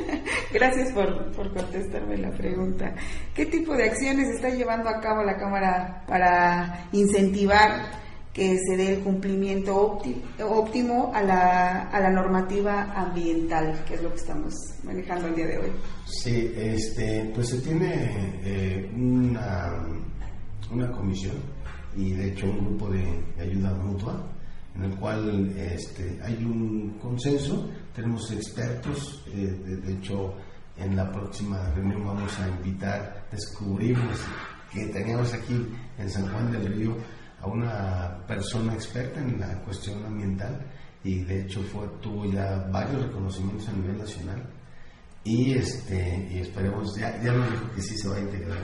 Gracias por, por, contestarme la pregunta. ¿Qué tipo de acciones está llevando a cabo la Cámara para incentivar que se dé el cumplimiento óptimo a la, a la normativa ambiental, que es lo que estamos manejando el día de hoy? Sí, este, pues se tiene eh, una, una comisión y de hecho un grupo de ayuda mutua en el cual este, hay un consenso, tenemos expertos, eh, de, hecho en la próxima reunión vamos a invitar, descubrimos que teníamos aquí en San Juan del Río a una persona experta en la cuestión ambiental y de hecho fue, tuvo ya varios reconocimientos a nivel nacional y este y esperemos ya, ya nos dijo que sí se va a integrar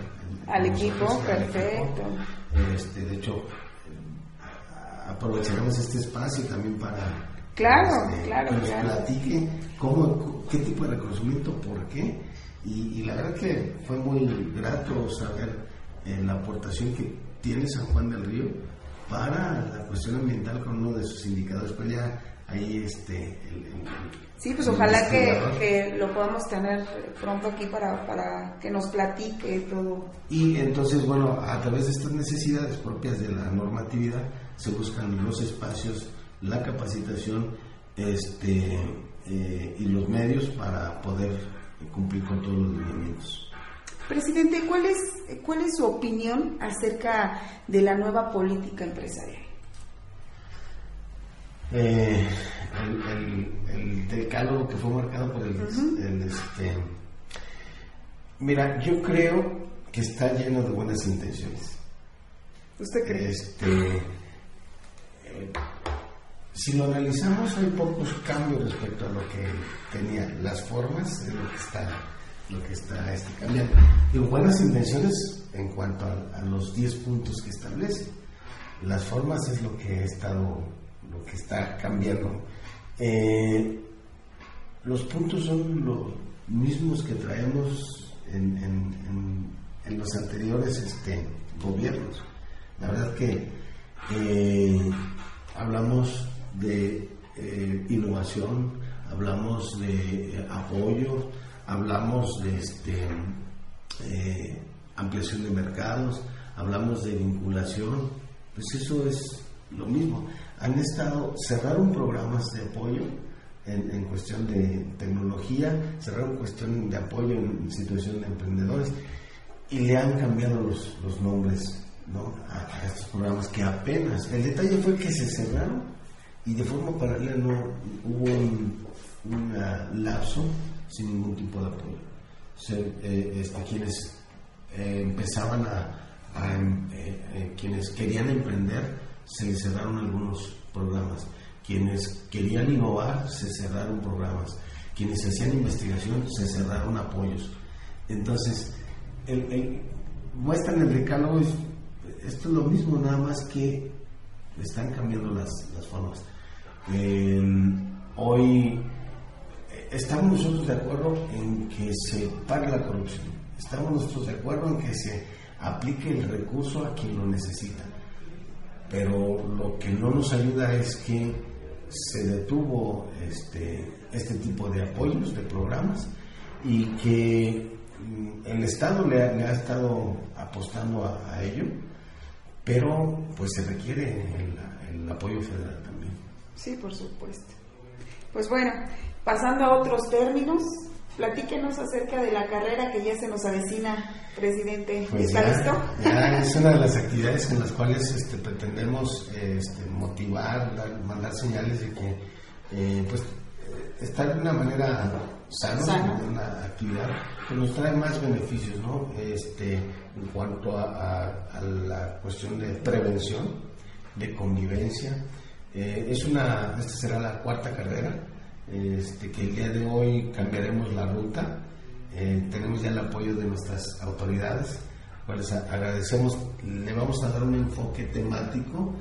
al equipo perfecto Este, de hecho aprovecharemos este espacio también para claro, este, claro, que nos claro. platique cómo, qué tipo de reconocimiento, por qué. Y, la verdad que fue muy grato saber eh, la aportación que tiene San Juan del Río para la cuestión ambiental con uno de sus indicadores. Pues ya ahí este... sí, pues ojalá que, que, lo podamos tener pronto aquí para, para que nos platique todo. Y entonces, bueno, a través de estas necesidades propias de la normatividad, se buscan los espacios, la capacitación este, eh, y los medios para poder cumplir con todos los lineamientos. Presidente, ¿cuál es, ¿cuál es su opinión acerca de la nueva política empresarial? Eh, el, el, decálogo que fue marcado por el, este, mira yo creo que está lleno de buenas intenciones ¿Usted cree? Este, si lo analizamos hay pocos cambios respecto a lo que tenía las formas es lo que está lo que está este, cambiando. Y buenas intenciones en cuanto a, los 10 puntos que establece. Las formas es lo que ha estado lo que está cambiando. Eh, los puntos son los mismos que traemos en, los anteriores este, gobiernos. La verdad que eh, hablamos de eh, innovación, hablamos de apoyo, hablamos de este, ampliación de mercados, hablamos de vinculación, pues eso es lo mismo. Han estado, cerraron programas de apoyo en, cuestión de tecnología, cerraron cuestión de apoyo en situación de emprendedores y le han cambiado los, los nombres a, estos programas que apenas, el detalle fue que se cerraron y de forma paralela no hubo un, lapso sin ningún tipo de apoyo. Eh, este, quienes eh, empezaban a, em, eh, quienes querían emprender, se cerraron algunos programas. Quienes querían innovar, se cerraron programas. Quienes hacían investigación, se cerraron apoyos. Entonces, el, muestran el decálogo esto es lo mismo, nada más que están cambiando las, formas. Em, hoy eh, estamos nosotros de acuerdo en que se pague la corrupción. Estamos nosotros de acuerdo en que se aplique el recurso a quien lo necesita. Pero lo que no nos ayuda es que se detuvo este, este tipo de apoyos, de programas, y que mm, el Estado le ha, estado apostando a ello pero pues se requiere el, apoyo federal también. Sí, por supuesto. Pues bueno, pasando a otros términos, platíquenos acerca de la carrera que ya se nos avecina, presidente. Pues ¿Está listo? Ya es una de las actividades en las cuales este, pretendemos este, motivar, mandar señales de que eh, pues estar de una manera sana, de una actividad que nos trae más beneficios, ¿no? Este, en cuanto a, la cuestión de prevención, de convivencia, Eh, es una, esta será la cuarta carrera, este, que el día de hoy cambiaremos la ruta. Eh, tenemos ya el apoyo de nuestras autoridades, pues agradecemos, le vamos a dar un enfoque temático.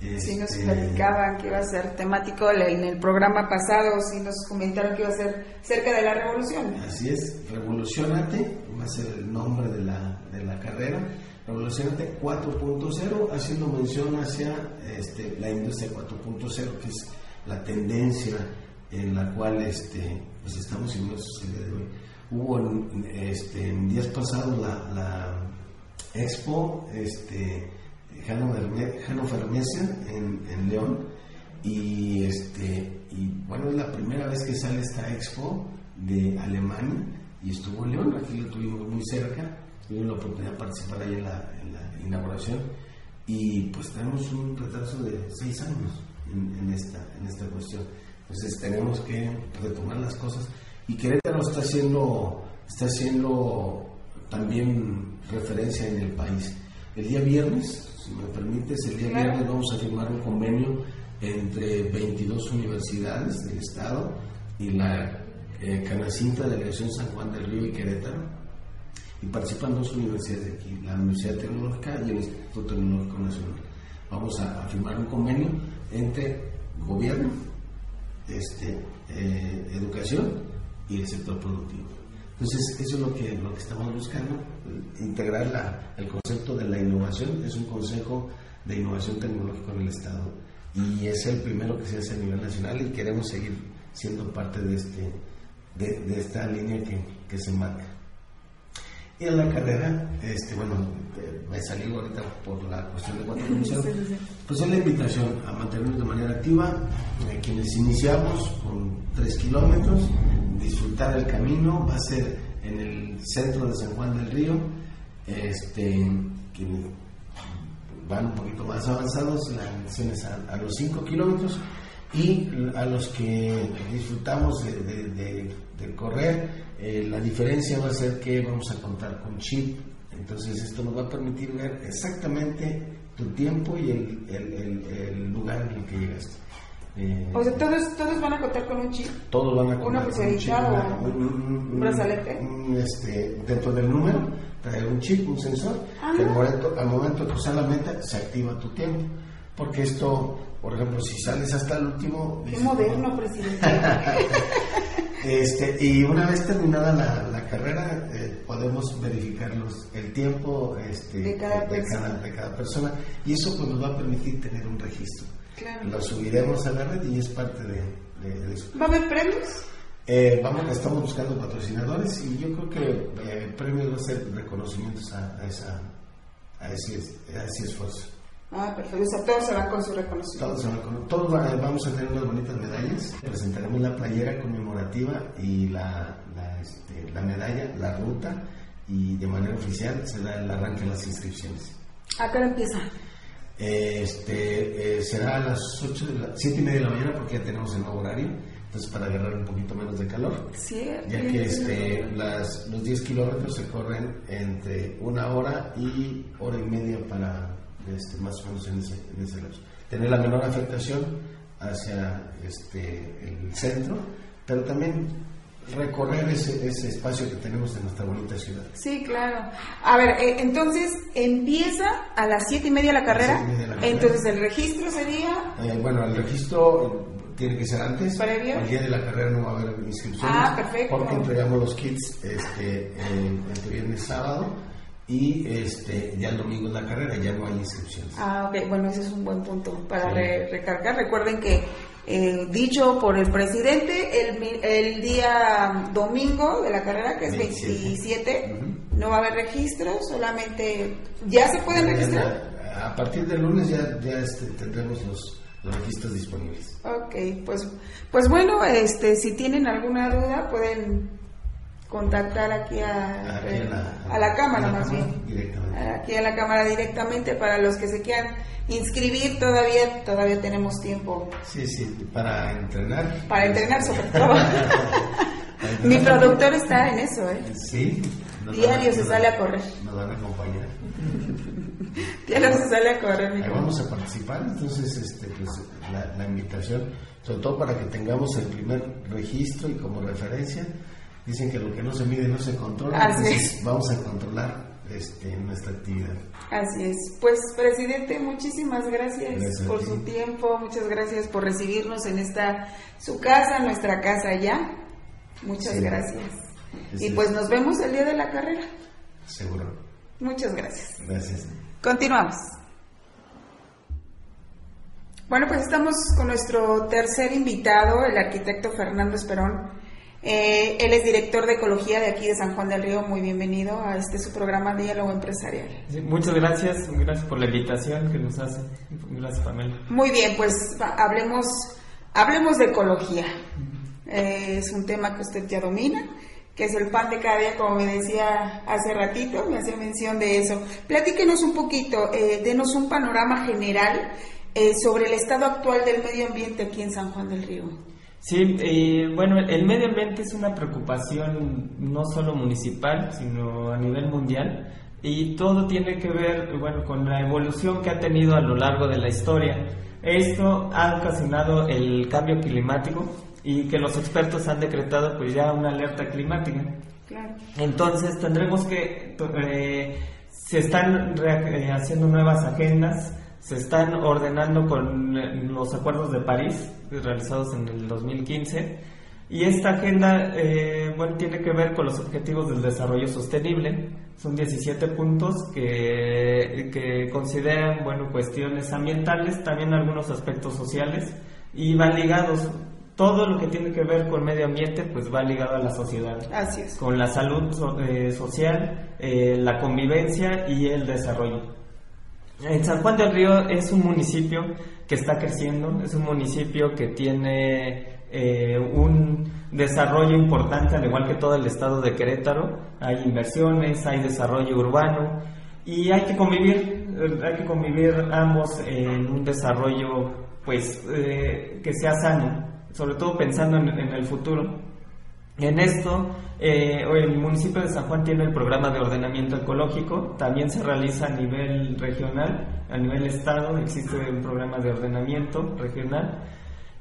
Sí, nos este, platicaban que iba a ser temático en el programa pasado, sí nos comentaron que iba a ser cerca de la revolución. Así es, Revolucionate, va a ser el nombre de la, de la carrera Revolucionate 4.0, haciendo mención hacia este, la industria 4.0, que es la tendencia en la cual este, pues estamos inmersos el día de hoy. Hubo en, este, en días pasados la, la Expo este, Hannover Messe en, León y, este, y bueno, es la primera vez que sale esta Expo de Alemania y estuvo en León, aquí lo tuvimos muy cerca tuve la oportunidad de participar ahí en la, inauguración y pues tenemos un retraso de seis años en, esta, en esta cuestión. Entonces tenemos que retomar las cosas y Querétaro está haciendo, está haciendo también referencia en el país. El día viernes, si me permites, el día viernes vamos a firmar un convenio entre 22 universidades del Estado y la eh, Canacinta Delegación San Juan del Río y Querétaro y participan dos universidades de aquí, la Universidad Tecnológica y el Instituto Tecnológico Nacional. Vamos a, firmar un convenio entre gobierno, este, eh, educación y el sector productivo. Entonces, eso es lo que, lo que estamos buscando, integrar la, el concepto de la innovación. Es un consejo de innovación tecnológica en el Estado y es el primero que se hace a nivel nacional y queremos seguir siendo parte de, este, de, de esta línea que, que se marca. Y en la carrera, este, bueno, eh, me salí ahorita por la cuestión de cuatro pues es la invitación a mantenernos de manera activa, eh, quienes iniciamos con tres kilómetros, disfrutar el camino, va a ser en el centro de San Juan del Río, este, quienes van un poquito más avanzados, la es a, los cinco kilómetros, y a los que disfrutamos de correr, eh, la diferencia va a ser que vamos a contar con chip, entonces esto nos va a permitir ver exactamente tu tiempo y el, lugar en el que llegaste. Eh, o sea, ¿todos, todos van a contar con un chip. Todos van a contar con un chip. un, brazalete. este, dentro del número trae un chip, un sensor, ah. que al momento, al momento de cruzar la meta se activa tu tiempo. Porque esto, por ejemplo, si sales hasta el último... Qué moderno, presidente. Este, y una vez terminada la, carrera, eh, podemos verificar el tiempo este, de, cada de, cada, persona y eso pues, nos va a permitir tener un registro. Lo subiremos a la red y es parte de, eso. ¿Va a haber premios? Eh, vamos, estamos buscando patrocinadores y yo creo que eh, el premio va a ser reconocimientos a, esa, a, ese, a ese esfuerzo. Ah, perfecto. O sea, todos se van con su reconocimiento. Todos, se van con, todos vamos a tener unas bonitas medallas. Presentaremos la playera conmemorativa y la, la, este, la medalla, la ruta y de manera oficial se da el arranque de las inscripciones. ¿A qué hora empieza? Este, eh, será a las 8 de la, 7 y media de la mañana porque ya tenemos el nuevo horario. Entonces, para agarrar un poquito menos de calor. Sí, ya que este, las, los 10 kilómetros se corren entre una hora y hora y media para este, más o menos en ese, en ese lapso. Tener la menor afectación hacia este, el centro, pero también recorrer ese, ese espacio que tenemos en nuestra bonita ciudad. Sí, claro. A ver, eh, entonces empieza a las siete y media la carrera. Entonces el registro sería. Eh, bueno, el registro tiene que ser antes. ¿Previo? El día de la carrera no va a haber inscripciones. Ah, perfecto. Porque entregamos los kits este, entre viernes y sábado y este ya el domingo es la carrera, ya no hay inscripciones. Ah, ok, bueno, ese es un buen punto para recargar. Recuerden que, eh, dicho por el presidente, el, el, día domingo de la carrera, que es 27, no va a haber registro, solamente... ¿Ya se pueden registrar? A partir del lunes ya, ya este, tendremos los, los registros disponibles. Ok, pues, pues bueno, este, si tienen alguna duda pueden contactar aquí a, a, la, cámara más bien. aquí a la cámara directamente para los que se quieran inscribir todavía todavía tenemos tiempo. Sí sí para entrenar. Para entrenar sobre todo. Mi productor está en eso eh sí. Diario se sale a correr. nos van a acompañar. No se sale a correr, Ahí vamos a participar, entonces este, pues, la, la invitación, sobre todo para que tengamos el primer registro y como referencia, dicen que lo que no se mide no se controla, Así entonces es. vamos a controlar este, nuestra actividad. Así es. Pues, presidente, muchísimas gracias, por su tiempo, muchas gracias por recibirnos en esta su casa, nuestra casa ya. Muchas Sí. gracias. Y es. pues nos vemos el día de la carrera. Seguro. Muchas gracias. Gracias. Continuamos. Bueno, pues estamos con nuestro tercer invitado, el arquitecto Fernando Esperón. Eh, él es director de ecología de aquí de San Juan del Río. Muy bienvenido a este su programa Diálogo Empresarial. Sí, muchas gracias, gracias por la invitación que nos hace. Gracias, Pamela. Muy bien, pues hablemos, hablemos de ecología. Eh, es un tema que usted ya domina, que es el pan de cada día, como me decía hace ratito, me hacía mención de eso. Platíquenos un poquito, eh, denos un panorama general eh, sobre el estado actual del medio ambiente aquí en San Juan del Río. Sí, eh, bueno, el medio ambiente es una preocupación no solo municipal, sino a nivel mundial. Y todo tiene que ver, bueno, con la evolución que ha tenido a lo largo de la historia. Esto ha ocasionado el cambio climático y que los expertos han decretado pues ya una alerta climática. Claro. Entonces tendremos que, eh, se están eh, haciendo nuevas agendas, se están ordenando con eh, los acuerdos de París realizados en el 2015 y esta agenda, eh, bueno, tiene que ver con los objetivos del desarrollo sostenible. Son 17 puntos que, que consideran, bueno, cuestiones ambientales, también algunos aspectos sociales y van ligados. Todo lo que tiene que ver con medio ambiente, pues va ligado a la sociedad Así es. con la salud so- eh, social, eh, la convivencia y el desarrollo. En San Juan del Río es un municipio que está creciendo, es un municipio que tiene eh, un desarrollo importante, al igual que todo el estado de Querétaro. Hay inversiones, hay desarrollo urbano y hay que convivir, eh, hay que convivir ambos en un desarrollo pues eh, que sea sano, sobre todo pensando en- en el futuro. En esto, eh, el municipio de San Juan tiene el programa de ordenamiento ecológico, también se realiza a nivel regional, a nivel estado, existe un programa de ordenamiento regional.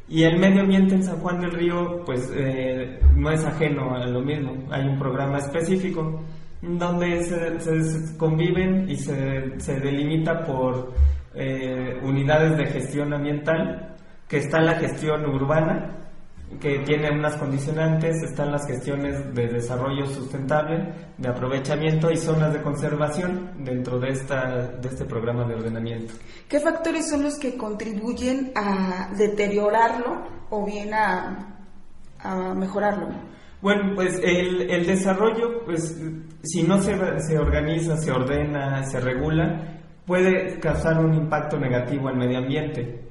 Y el medio ambiente en San Juan del Río, pues eh, no es ajeno a lo mismo, hay un programa específico donde se, se- conviven y se, se delimita por eh, unidades de gestión ambiental, que está la gestión urbana, que tiene unas condicionantes, están las gestiones de desarrollo sustentable, de aprovechamiento y zonas de conservación dentro de, esta, de este programa de ordenamiento. ¿Qué factores son los que contribuyen a deteriorarlo o bien a, a mejorarlo? Bueno, pues el, el desarrollo, pues si no se, se organiza, se ordena, se regula, puede causar un impacto negativo al medio ambiente.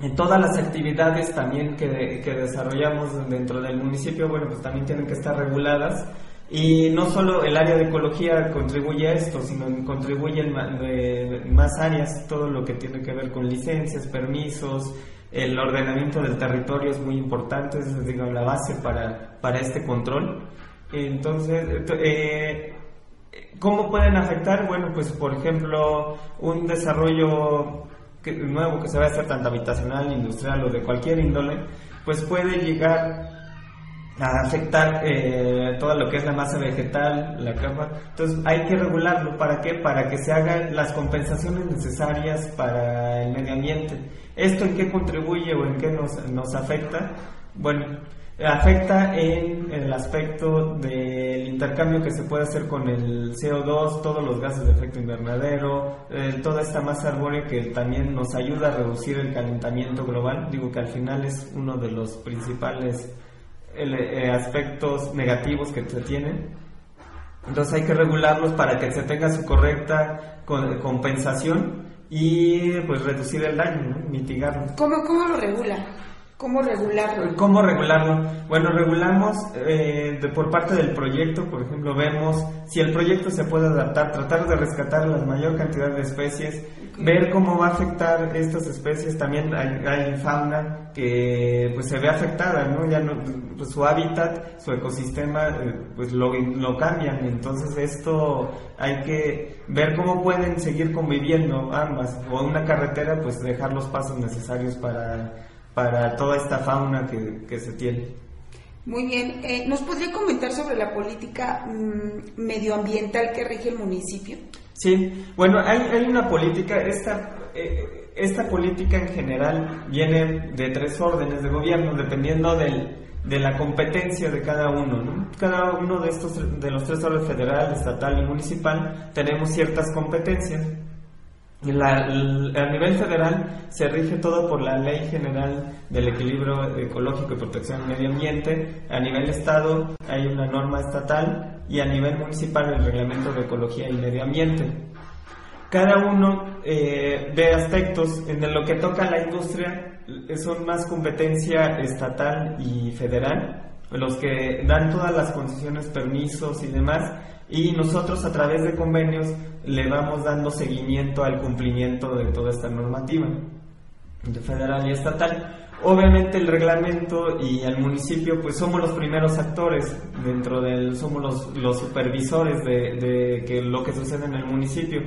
En todas las actividades también que, que desarrollamos dentro del municipio, bueno, pues también tienen que estar reguladas. Y no solo el área de ecología contribuye a esto, sino contribuyen más áreas, todo lo que tiene que ver con licencias, permisos, el ordenamiento del territorio es muy importante, es digo, la base para, para este control. Entonces, eh, ¿cómo pueden afectar? Bueno, pues por ejemplo, un desarrollo que- nuevo que se va a hacer tanto habitacional, industrial o de cualquier índole, pues puede llegar a afectar eh, todo lo que es la masa vegetal, la capa. Entonces hay que regularlo. ¿Para qué? Para que se hagan las compensaciones necesarias para el medio ambiente. ¿Esto en qué contribuye o en qué nos, nos afecta? Bueno, afecta en el aspecto del intercambio que se puede hacer con el CO2, todos los gases de efecto invernadero, eh, toda esta masa arbórea que también nos ayuda a reducir el calentamiento global. Digo que al final es uno de los principales eh, aspectos negativos que se tienen. Entonces hay que regularlos para que se tenga su correcta compensación y pues reducir el daño, ¿no? mitigarlo. ¿Cómo, cómo lo regula? ¿Cómo regularlo? ¿Cómo regularlo? Bueno, regulamos eh, por parte del proyecto, por ejemplo, vemos si el proyecto se puede adaptar, tratar de rescatar la mayor cantidad de especies, ver cómo va a afectar estas especies. También hay, fauna que pues se ve afectada, ¿no? Ya no, pues, su hábitat, su ecosistema, eh, pues lo, lo cambian. Entonces esto hay que ver cómo pueden seguir conviviendo ambas. O una carretera, pues dejar los pasos necesarios para para toda esta fauna que, se tiene. Muy bien, eh, ¿nos podría comentar sobre la política mm, medioambiental que rige el municipio? Sí, bueno, hay, hay una política, esta, eh, esta política en general viene de tres órdenes de gobierno, dependiendo del, de la competencia de cada uno. ¿no? Cada uno de estos de los tres órdenes federal, estatal y municipal tenemos ciertas competencias. La, a nivel federal se rige todo por la Ley General del Equilibrio Ecológico y Protección del Medio Ambiente. A nivel estado hay una norma estatal y a nivel municipal el Reglamento de Ecología y Medio Ambiente. Cada uno eh, de aspectos en lo que toca a la industria son más competencia estatal y federal, los que dan todas las concesiones, permisos y demás y nosotros a través de convenios le vamos dando seguimiento al cumplimiento de toda esta normativa de federal y estatal. Obviamente el reglamento y el municipio pues somos los primeros actores dentro del, somos los, los supervisores de, de, que lo que sucede en el municipio.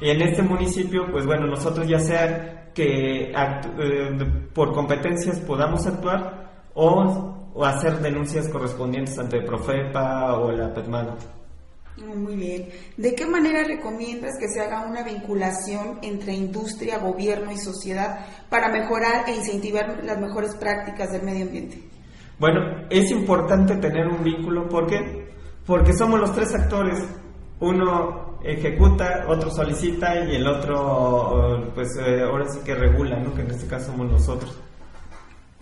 Y en este municipio pues bueno, nosotros ya sea que eh, por competencias podamos actuar o, o, hacer denuncias correspondientes ante Profepa o la PETMANO. Muy bien. ¿De qué manera recomiendas que se haga una vinculación entre industria, gobierno y sociedad para mejorar e incentivar las mejores prácticas del medio ambiente? Bueno, es importante tener un vínculo. ¿Por qué? Porque somos los tres actores. Uno ejecuta, otro solicita y el otro, pues eh, ahora sí que regula, ¿no? que en este caso somos nosotros.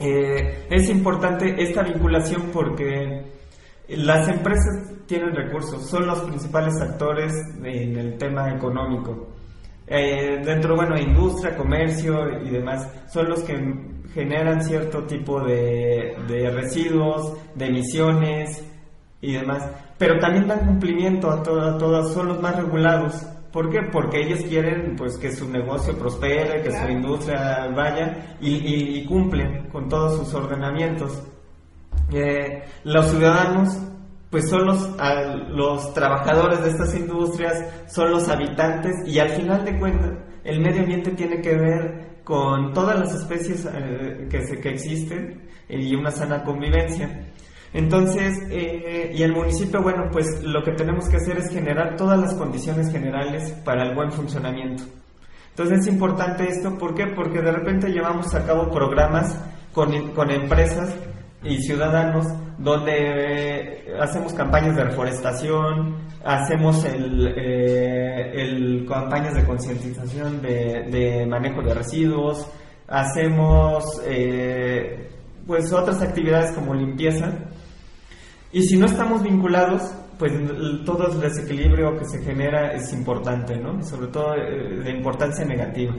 Eh, es importante esta vinculación porque las empresas tienen recursos, son los principales actores en el tema económico. Eh, dentro, bueno, industria, comercio y demás, son los que generan cierto tipo de, residuos, de emisiones y demás, pero también dan cumplimiento a todas, son los más regulados. ¿Por qué? Porque ellos quieren pues que su negocio prospere, que su industria vaya y, cumplen con todos sus ordenamientos. Eh, los ciudadanos pues son los, los trabajadores de estas industrias, son los habitantes y al final de cuentas el medio ambiente tiene que ver con todas las especies eh, que, se, que existen y una sana convivencia. Entonces, eh, y el municipio, bueno, pues lo que tenemos que hacer es generar todas las condiciones generales para el buen funcionamiento. Entonces es importante esto, ¿por qué? Porque de repente llevamos a cabo programas con, con empresas y ciudadanos donde eh, hacemos campañas de reforestación, hacemos el, eh, campañas de concientización de, manejo de residuos, hacemos eh, pues otras actividades como limpieza y si no estamos vinculados pues todo el desequilibrio que se genera es importante, ¿no? Sobre todo de importancia negativa.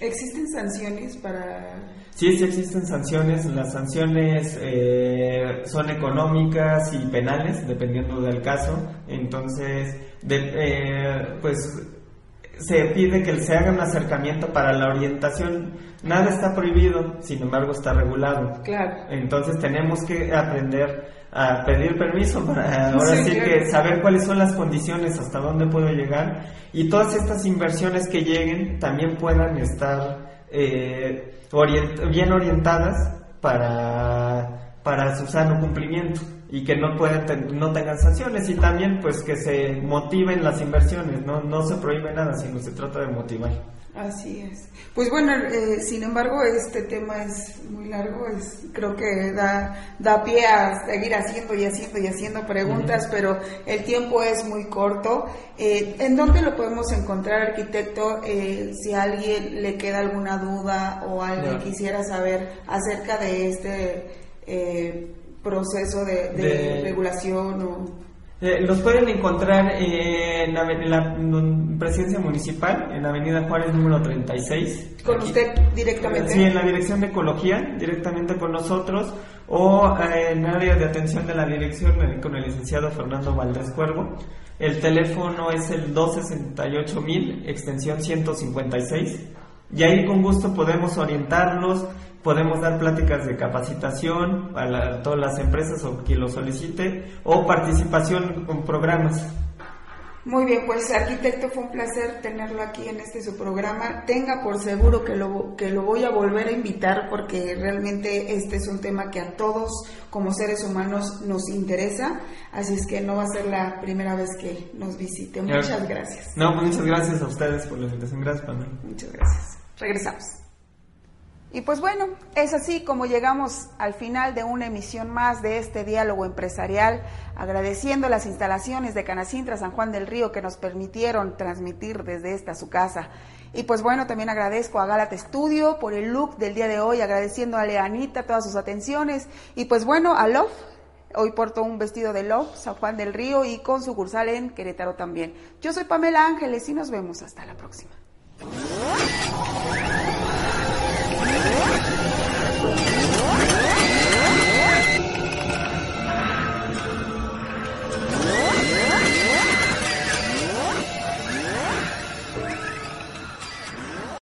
¿Existen sanciones para...? Sí, sí existen sanciones. Las sanciones eh, son económicas y penales, dependiendo del caso. Entonces, eh, pues se pide que se haga un acercamiento para la orientación. Nada está prohibido, sin embargo está regulado. Claro. Entonces tenemos que aprender a pedir permiso para ahora sí, que saber cuáles son las condiciones, hasta dónde puedo llegar y todas estas inversiones que lleguen también puedan estar eh, bien orientadas para, para su sano cumplimiento y que no puedan no tengan sanciones y también pues que se motiven las inversiones, no, no se prohíbe nada, sino se trata de motivar. Así es. Pues bueno, eh, sin embargo, este tema es muy largo, es, creo que da, da pie a seguir haciendo y haciendo y haciendo preguntas, pero el tiempo es muy corto. Eh, ¿En dónde lo podemos encontrar, arquitecto? Eh, si a alguien le queda alguna duda o alguien quisiera saber acerca de este proceso de, regulación o... Eh, los pueden encontrar en la, presidencia municipal, en la avenida Juárez número 36. ¿Con usted directamente? Sí, en la dirección de ecología, directamente con nosotros, o eh, en área de atención de la dirección eh, con el licenciado Fernando Valdés Cuervo. El teléfono es el 268000, extensión 156. Y ahí con gusto podemos orientarlos, podemos dar pláticas de capacitación a, todas las empresas o quien lo solicite o participación con programas. Muy bien, pues arquitecto, fue un placer tenerlo aquí en este su programa. Tenga por seguro que lo, que lo voy a volver a invitar porque realmente este es un tema que a todos como seres humanos nos interesa, así es que no va a ser la primera vez que nos visite. Muchas gracias. No, muchas gracias a ustedes por la invitación. Gracias, Pamela. Muchas gracias. Regresamos. Y pues bueno, es así como llegamos al final de una emisión más de este diálogo empresarial, agradeciendo las instalaciones de Canacintra San Juan del Río que nos permitieron transmitir desde esta su casa. Y pues bueno, también agradezco a Galata Studio por el look del día de hoy, agradeciendo a Leanita todas sus atenciones. Y pues bueno, a Love, hoy porto un vestido de Love, San Juan del Río y con sucursal en Querétaro también. Yo soy Pamela Ángeles y nos vemos hasta la próxima.